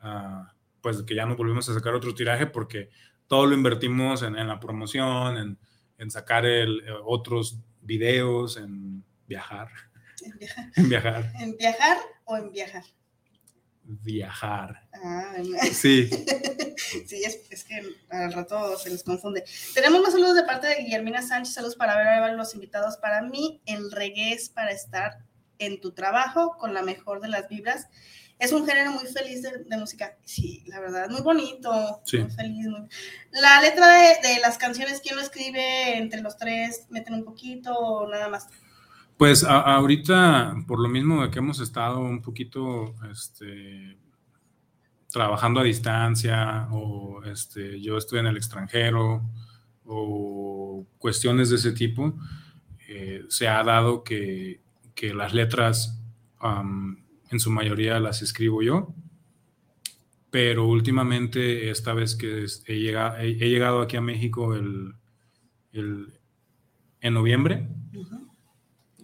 ah, pues de que ya no volvimos a sacar otro tiraje porque todo lo invertimos en, en la promoción, en, en sacar el, eh, otros videos, en viajar, En viajar. en viajar, ¿En viajar o en viajar? viajar. Ah, Sí. sí, es, es que al rato se les confunde. Tenemos más saludos de parte de Guillermina Sánchez. Saludos para ver a los invitados. Para mí, el reggae es para estar en tu trabajo con la mejor de las vibras. Es un género muy feliz de, de música. Sí, la verdad, muy bonito. Sí. Muy feliz. muy- La letra de, de las canciones, ¿quién lo escribe? Entre los tres, meten un poquito o nada más. Pues a- ahorita, por lo mismo de que hemos estado un poquito este, trabajando a distancia, o este, yo estoy en el extranjero, o cuestiones de ese tipo, eh, se ha dado que, que las letras, en su mayoría las escribo yo, pero últimamente, esta vez que he llegado, he, he llegado aquí a México el, el- en noviembre,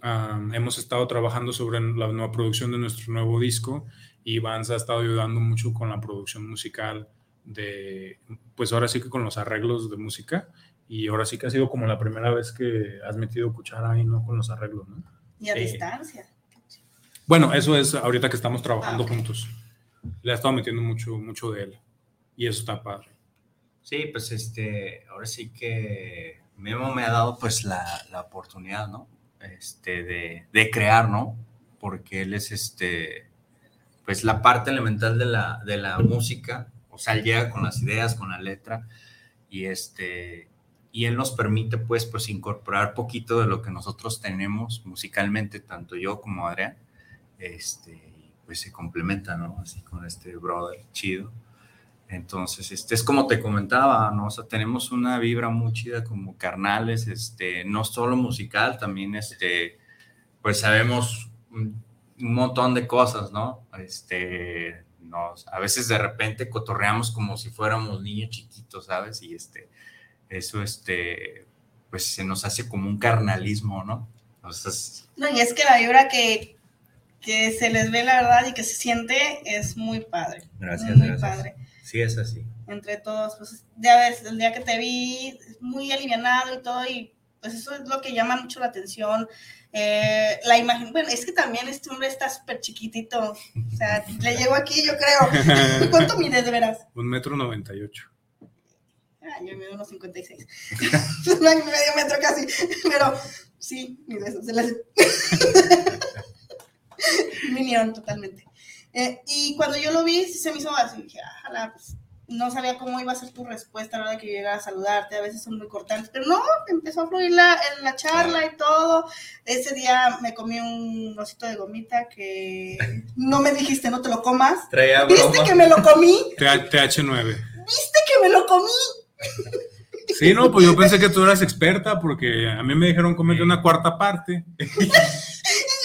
Um, hemos estado trabajando sobre la nueva producción de nuestro nuevo disco y Vance ha estado ayudando mucho con la producción musical de, pues ahora sí que con los arreglos de música y ahora sí que ha sido como la primera vez que has metido cuchara ahí, ¿no? Con los arreglos, ¿no? Y a Eh, distancia. Bueno, eso es ahorita que estamos trabajando juntos. Le ha estado metiendo mucho, mucho de él y eso está padre. Sí, pues este, ahora sí que Memo me ha dado pues la, la oportunidad, ¿no? Este, de, de crear, ¿no? Porque él es este, pues la parte elemental de la, de la música, o sea, él llega con las ideas, con la letra, y este, y él nos permite pues pues incorporar poquito de lo que nosotros tenemos musicalmente, tanto yo como Adrián, este, pues se complementa, ¿no? Así con este brother chido. Entonces, este es como te comentaba, ¿no? O sea, tenemos una vibra muy chida como carnales, este, no solo musical, también, este, pues sabemos un, montón de cosas, ¿no? Este, nos, a veces de repente cotorreamos como si fuéramos niños chiquitos, ¿sabes? Y este, eso, este, pues se nos hace como un carnalismo, ¿no? No, y es que la vibra que, que se les ve, la verdad, y que se siente es muy padre. gracias, muy gracias. padre. Sí, es así. Entre todos, pues ya ves, el día que te vi, muy alivianado y todo, y pues eso es lo que llama mucho la atención. Eh, la imagen, bueno, es que también este hombre está súper chiquitito. O sea, le llego aquí, yo creo. ¿Cuánto mides de veras? Un metro noventa y ocho. Ah, yo mido unos 56. medio metro casi. Pero sí, mide eso. Se le hace. Minion, totalmente. Eh, y cuando yo lo vi, sí se me hizo así. Dije, ojalá, pues no sabía cómo iba a ser tu respuesta a la hora de que yo llegara a saludarte. A veces son muy cortantes. Pero no, empezó a fluir la, en la charla y todo. Ese día me comí un osito de gomita que no me dijiste, no te lo comas. Traía ¿Viste broma. que me lo comí? TH9. ¿Viste que me lo comí? Sí, no, pues yo pensé que tú eras experta porque a mí me dijeron comerte una cuarta parte. Y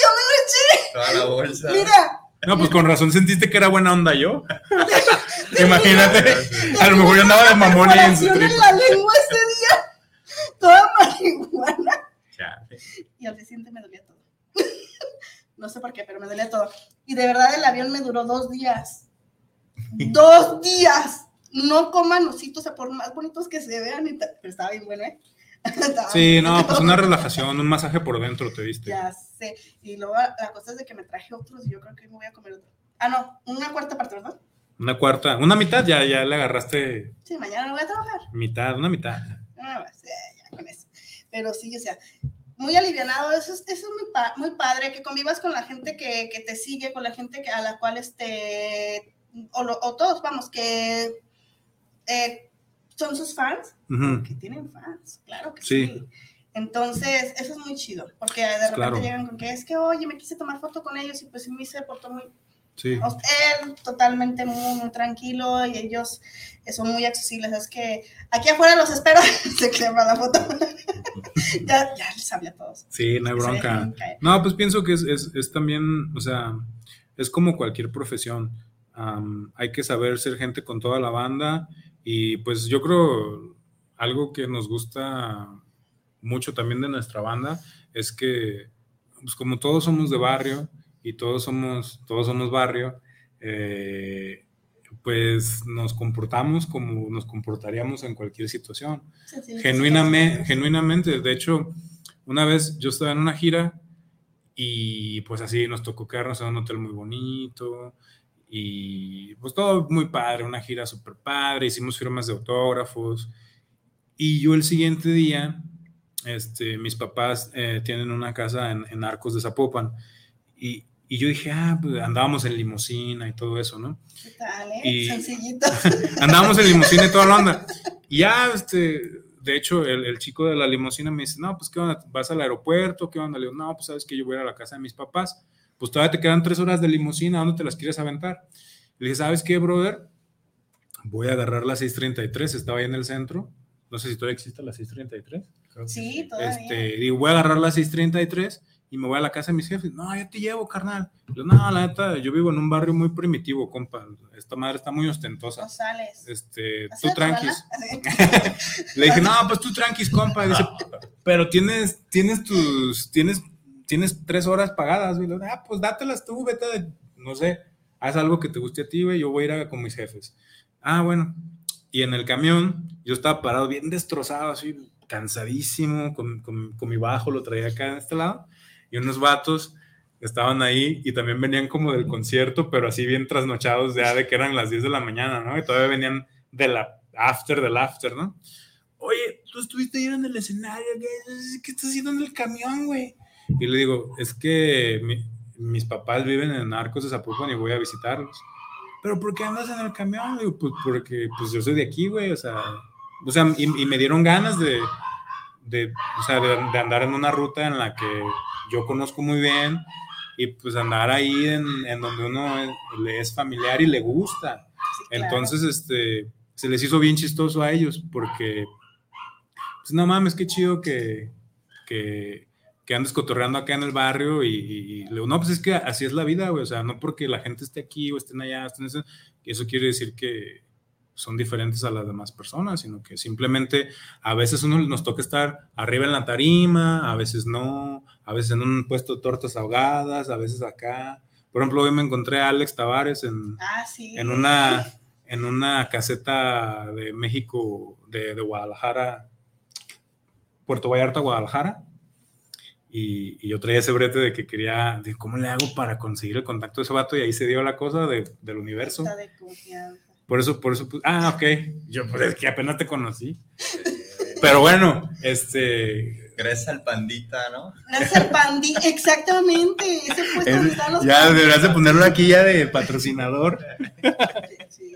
yo me lo eché. Toda la bolsa. Mira, No, pues con razón sentiste que era buena onda yo. Imagínate, a lo mejor yo andaba de mamón y en su en trip. la lengua ese día. Toda marihuana. Chale. Y al día siguiente me dolía todo. No sé por qué, pero me dolía todo. Y de verdad el avión me duró dos días. Dos días. No coman ositos, o sea, por más bonitos que se vean. y. Pero estaba bien bueno, ¿eh? Sí, no, pues una relajación, un masaje por dentro te diste. Ya sé. Y luego la cosa es de que me traje otros y yo creo que me voy a comer otro. Ah, no, una cuarta parte, ¿verdad? Una cuarta, una mitad, ya, ya le agarraste Sí, mañana no voy a trabajar. mitad, una mitad. Ah, ya, ya con eso. Pero sí, o sea, muy alivianado, eso es, eso es muy, pa- muy padre, que convivas con la gente que, que te sigue, con la gente que, a la cual, este, o, lo- o todos, vamos, que eh, son sus fans, Que tienen fans, claro que Sí. sí. Entonces, eso es muy chido, porque de repente Claro. llegan con que es que, oye, me quise tomar foto con ellos y pues me se portó muy, Sí. o- él totalmente muy, muy tranquilo y ellos son muy accesibles. Es que aquí afuera los espero. Se quema la foto. ya, ya les hablé a todos. Sí, no hay bronca. No, pues pienso que es, es, es también, o sea, es como cualquier profesión. Am, hay que saber ser gente con toda la banda y pues yo creo algo que nos gusta mucho también de nuestra banda es que pues como todos somos de barrio y todos somos, todos somos barrio, eh, pues nos comportamos como nos comportaríamos en cualquier situación. Genuinamente, genuinamente, de hecho, una vez yo estaba en una gira y pues así nos tocó quedarnos en un hotel muy bonito y pues todo muy padre, una gira súper padre, hicimos firmas de autógrafos y yo el siguiente día, este, mis papás eh, tienen una casa en, en Arcos de Zapopan y, y yo dije, ah, pues andábamos en limusina y todo eso, ¿no? ¿Qué tal, eh? Y- Sencillito. Andábamos en limusina y toda la onda. Y ya, este, de hecho, el, el chico de la limusina me dice, no, pues, ¿qué onda? ¿Vas al aeropuerto? ¿Qué onda? Le digo, no, pues, sabes que yo voy a la casa de mis papás. Pues todavía te quedan tres horas de limusina, ¿a ¿dónde te las quieres aventar? Le dije, ¿sabes qué, brother? Voy a agarrar la 633, estaba ahí en el centro. No sé si todavía existe la 633. Sí, todavía. Este, digo, voy a agarrar la 633 y me voy a la casa de mis jefes. No, yo te llevo, carnal. Yo, no, la neta, yo vivo en un barrio muy primitivo, compa. Esta madre está muy ostentosa. No sales. Este, ¿Así tú tranquis. Le dije, no, pues tú tranquis, compa. Dice, pero tienes, tienes tus, tienes, tienes tres horas pagadas, güey. Ah, pues dátelas tú, vete, de- no sé, haz algo que te guste a ti, güey. Yo voy a ir a- con mis jefes. Ah, bueno. Y en el camión, yo estaba parado bien destrozado, así, cansadísimo, con, con- con mi bajo, lo traía acá en este lado. Y unos vatos estaban ahí y también venían como del concierto, pero así bien trasnochados ya de que eran las 10 de la mañana, ¿no? Y todavía venían de la after del after, ¿no? Oye, tú estuviste ahí en el escenario, ¿qué, qué estás haciendo en el camión, güey? Y le digo, es que mi- mis papás viven en Arcos de Zapopan y voy a visitarlos. ¿Pero por qué andas en el camión? Digo, pues porque pues yo soy de aquí, güey, o sea, o sea, y, y me dieron ganas de, de, o sea, de, de andar en una ruta en la que yo conozco muy bien y pues andar ahí en, en donde uno es- le es familiar y le gusta. claro. Entonces, este, se les hizo bien chistoso a ellos porque, pues no mames, qué chido que, que, que andes cotorreando acá en el barrio y, y- y le digo, no, pues es que así es la vida, güey, o sea, no porque la gente esté aquí o estén allá, estén eso, eso quiere decir que son diferentes a las demás personas, sino que simplemente a veces uno nos toca estar arriba en la tarima, a veces no, a veces en un puesto de tortas ahogadas, a veces acá. Por ejemplo, hoy me encontré a Alex Tavares en, Ah, sí. en una en una caseta de México, de, de Guadalajara, Puerto Vallarta, Guadalajara. Y, y yo traía ese brete de que quería, de cómo le hago para conseguir el contacto de ese vato, y ahí se dio la cosa de- del universo. Está de confianza. Por eso, por eso, pues, ah, ok. Yo, pues es que apenas te conocí. Pero bueno, este. Gracias al pandita, ¿no? Gracias al pandi, exactamente. Ese es- los ya deberías de ponerlo aquí ya de patrocinador. Sí.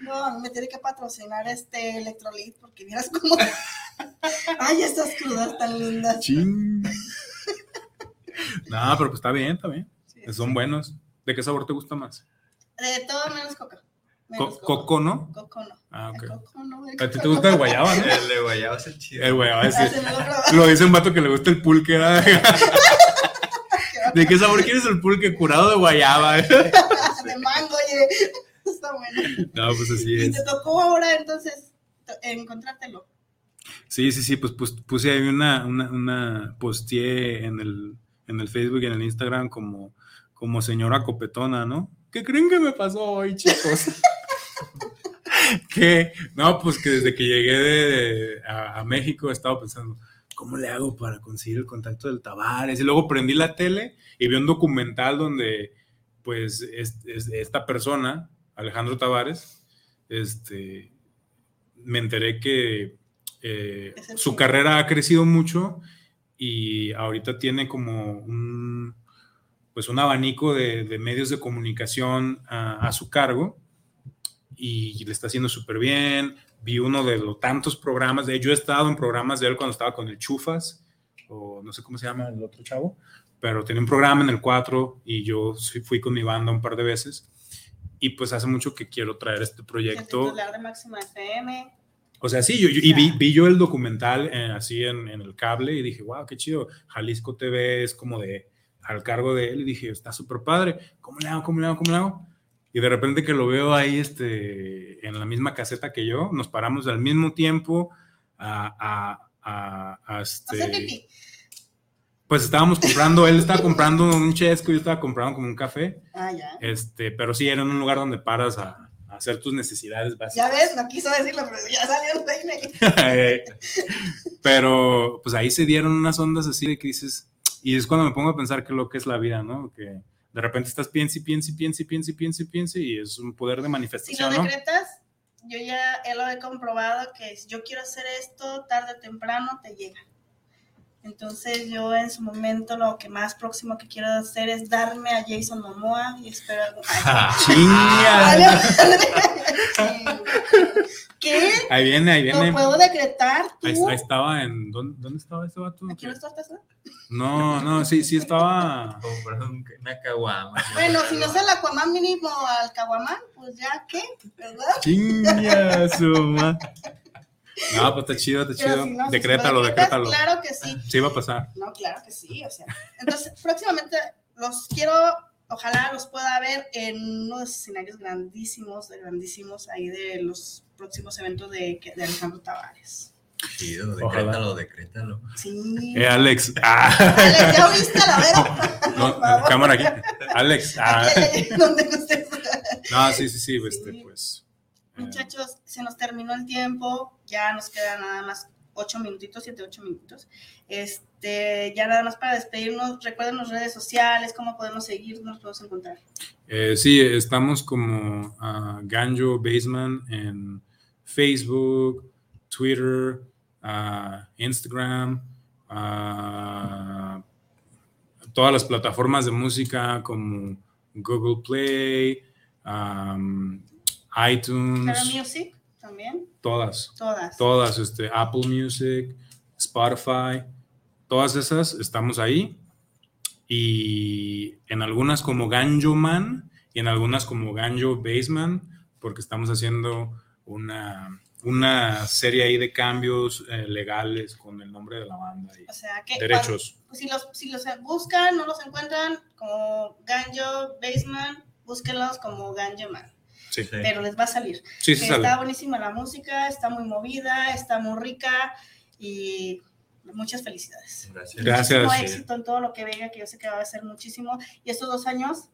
No, a mí me tiene que patrocinar este Electrolit porque miras cómo. Ay, estas crudas tan lindas. Ching. No, pero pues está bien, está bien. Son buenos. ¿De qué sabor te gusta más? De todo menos coca. Menos Co- coco, ¿no? Coco no. Ah, ok. Coco no. el A ti te gusta el guayaba, ¿no? El de guayaba es el chido. El guayaba, Ah, se me lo dice un vato que le gusta el pulque. ¿verdad? ¿De qué sabor quieres el pulque? Curado de guayaba. De mango, oye. Está bueno. No, pues así Y es. te tocó ahora entonces to- encontrártelo. Sí, sí, sí, pues, pues puse ahí una, una, una posteé en el, en el Facebook y en el Instagram como, como señora copetona, ¿no? ¿Qué creen que me pasó hoy, chicos? que, no, pues que desde que llegué de- a, a México he estado pensando, ¿cómo le hago para conseguir el contacto del Tavares? Y luego prendí la tele y vi un documental donde, pues, es- es- esta persona, Alejandro Tavares, este, me enteré que eh, su carrera ha crecido mucho y ahorita tiene como un, pues un abanico de, de medios de comunicación a, a su cargo y le está haciendo súper bien. Vi uno de los tantos programas, de yo he estado en programas de él cuando estaba con el Chufas, o no sé cómo se llama el otro chavo, pero tenía un programa en el 4 y yo fui con mi banda un par de veces. Y pues hace mucho que quiero traer este El proyecto. titular de Máxima FM. O sea, sí, yo, yo- y vi, vi yo el documental eh, así en, en el cable y dije, wow, qué chido. Jalisco TV es como de al cargo de él y dije, está súper padre. ¿Cómo le hago? ¿Cómo le hago? ¿Cómo le hago? Y de repente que lo veo ahí este, en la misma caseta que yo, nos paramos al mismo tiempo a, a- a- a, este, pues estábamos comprando, él estaba comprando un chesco, yo estaba comprando como un café, Ah, ya. este, pero sí, era en un lugar donde paras a hacer tus necesidades básicas. Ya ves, no quiso decirlo, pero ya salió el peine. Pero pues ahí se dieron unas ondas así de que dices, y es cuando me pongo a pensar que lo que es la vida, ¿no? Que de repente estás piensa y piensa y piensa y piensa y piensa y piensa y es un poder de Si lo manifestación, ¿no? decretas, yo ya lo he comprobado que si yo quiero hacer esto, tarde o temprano te llega. Entonces yo en su momento lo que más próximo que quiero hacer es darme a Jason Momoa y espero algo. Vale. ¿Qué? Ahí viene, ahí viene. ¿Lo puedo decretar tú? Ahí, ahí estaba en. ¿dónde, dónde estaba ese vato? ¿Aquí no pasando? No, no, sí, sí estaba. Compraron un- una caguama. Bueno, si no es el Aquaman mínimo al Caguamán, pues ya, ¿qué? ¿Verdad? ¡Chinga su ma- No, pues está chido, está chido. si no, decrétalo, decrétalo. Claro que sí. Sí va a pasar. No, claro que sí, o sea. Entonces, próximamente los quiero, ojalá los pueda ver en unos escenarios grandísimos, de grandísimos, ahí de los próximos eventos de, de Alejandro Tavares. Chido, Ojalá. decrétalo, decrétalo. Sí. Eh, Alex. Ah. Alex, ¿ya oíste la vera? No, cámara aquí. Alex. Ah. Aquí, donde No, sí, sí, sí, este, pues. Muchachos, se nos terminó el tiempo, ya nos quedan nada más ocho minutitos, siete, ocho minutos. Este, ya nada más para despedirnos, recuerden las redes sociales, cómo podemos seguirnos, podemos encontrar. Eh, sí, estamos como ah, Ganjo Baseman en Facebook, Twitter, ah, Instagram, ah, todas las plataformas de música como Google Play, Claro iTunes, Music también. Todas. Todas. Todas, este, Apple Music, Spotify, todas esas estamos ahí. Y en algunas como Ganjo Man y en algunas como Ganjo Baseman, porque estamos haciendo una, una serie ahí de cambios eh, legales con el nombre de la banda y O sea, que derechos. cuando- si, los, si los buscan, no los encuentran como Ganjo Baseman, búsquenlos como Ganjo Man. Sí. Pero les va a salir. Sí, sí Que sale. Está buenísima la música, está muy movida, está muy rica y muchas felicidades. Gracias. Gracias. Muchísimo éxito en todo lo que venga, que yo sé que va a ser muchísimo. Y estos dos años,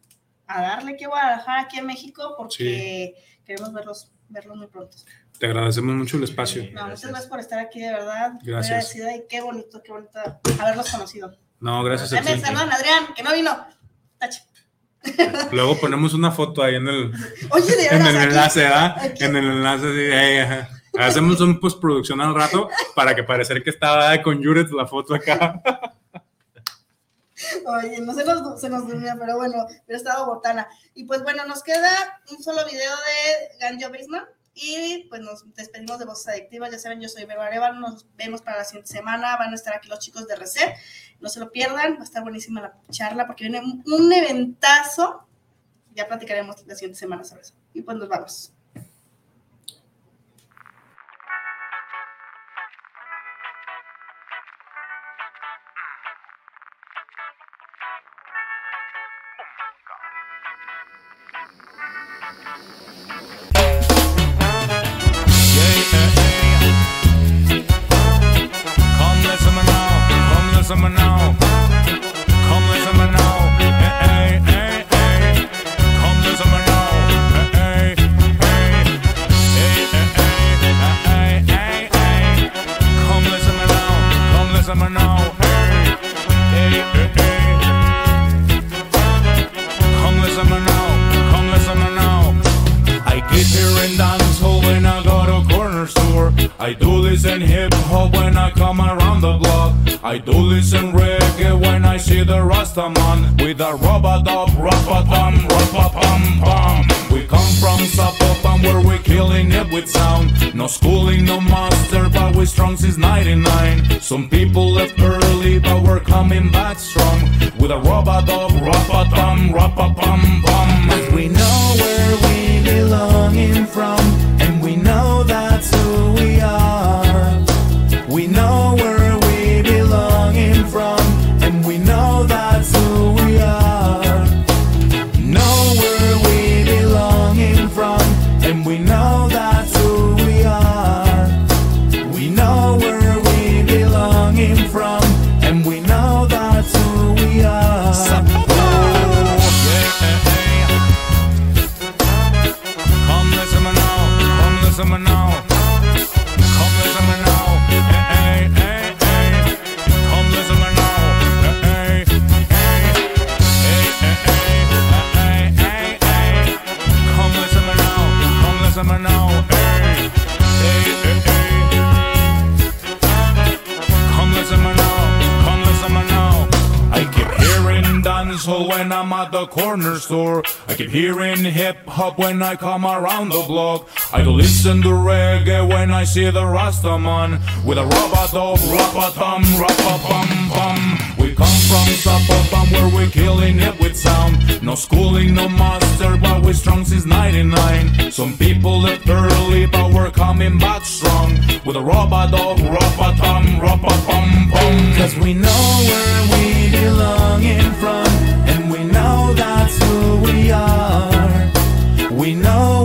a darle que Guadalajara aquí en México, porque queremos verlos, verlos muy pronto. Te agradecemos mucho el espacio. No, muchas gracias por estar aquí, de verdad. Muy Gracias. agradecida y qué bonito, qué bonito haberlos conocido. No, gracias a Dame, ti. saludan a Adrián, que no vino. Tache. Luego ponemos una foto ahí en el, Oye, de en el enlace, ¿verdad? En el enlace, sí, ahí, ajá. Hacemos un postproducción al rato para que parecer que estaba con Juret la foto acá. Oye, no se nos, se nos durmió, pero bueno, pero estaba botana. Y pues bueno, nos queda un solo video de Ganjo Bisman y pues nos despedimos de Voces Adictivas. Ya saben, yo soy Beba nos vemos para la siguiente semana. Van a estar aquí los chicos de Reset. No se lo pierdan, va a estar buenísima la charla porque viene un eventazo. Ya platicaremos la siguiente semana sobre eso. Y pues nos vamos. we know where we belonging from. Store. I keep hearing hip hop when I come around the block. I listen to reggae when I see the Rasta man with a rubber dub, rubber thumb, rubber bum bum. We come from Zapopan where we're killing it with sound. No schooling, no master, but we're strong since 99. Some people left early, but we're coming back strong with a rubber dub, rubber thumb, rubber bum bum. Cause we know where we belong in from, and we know that's who we are. We know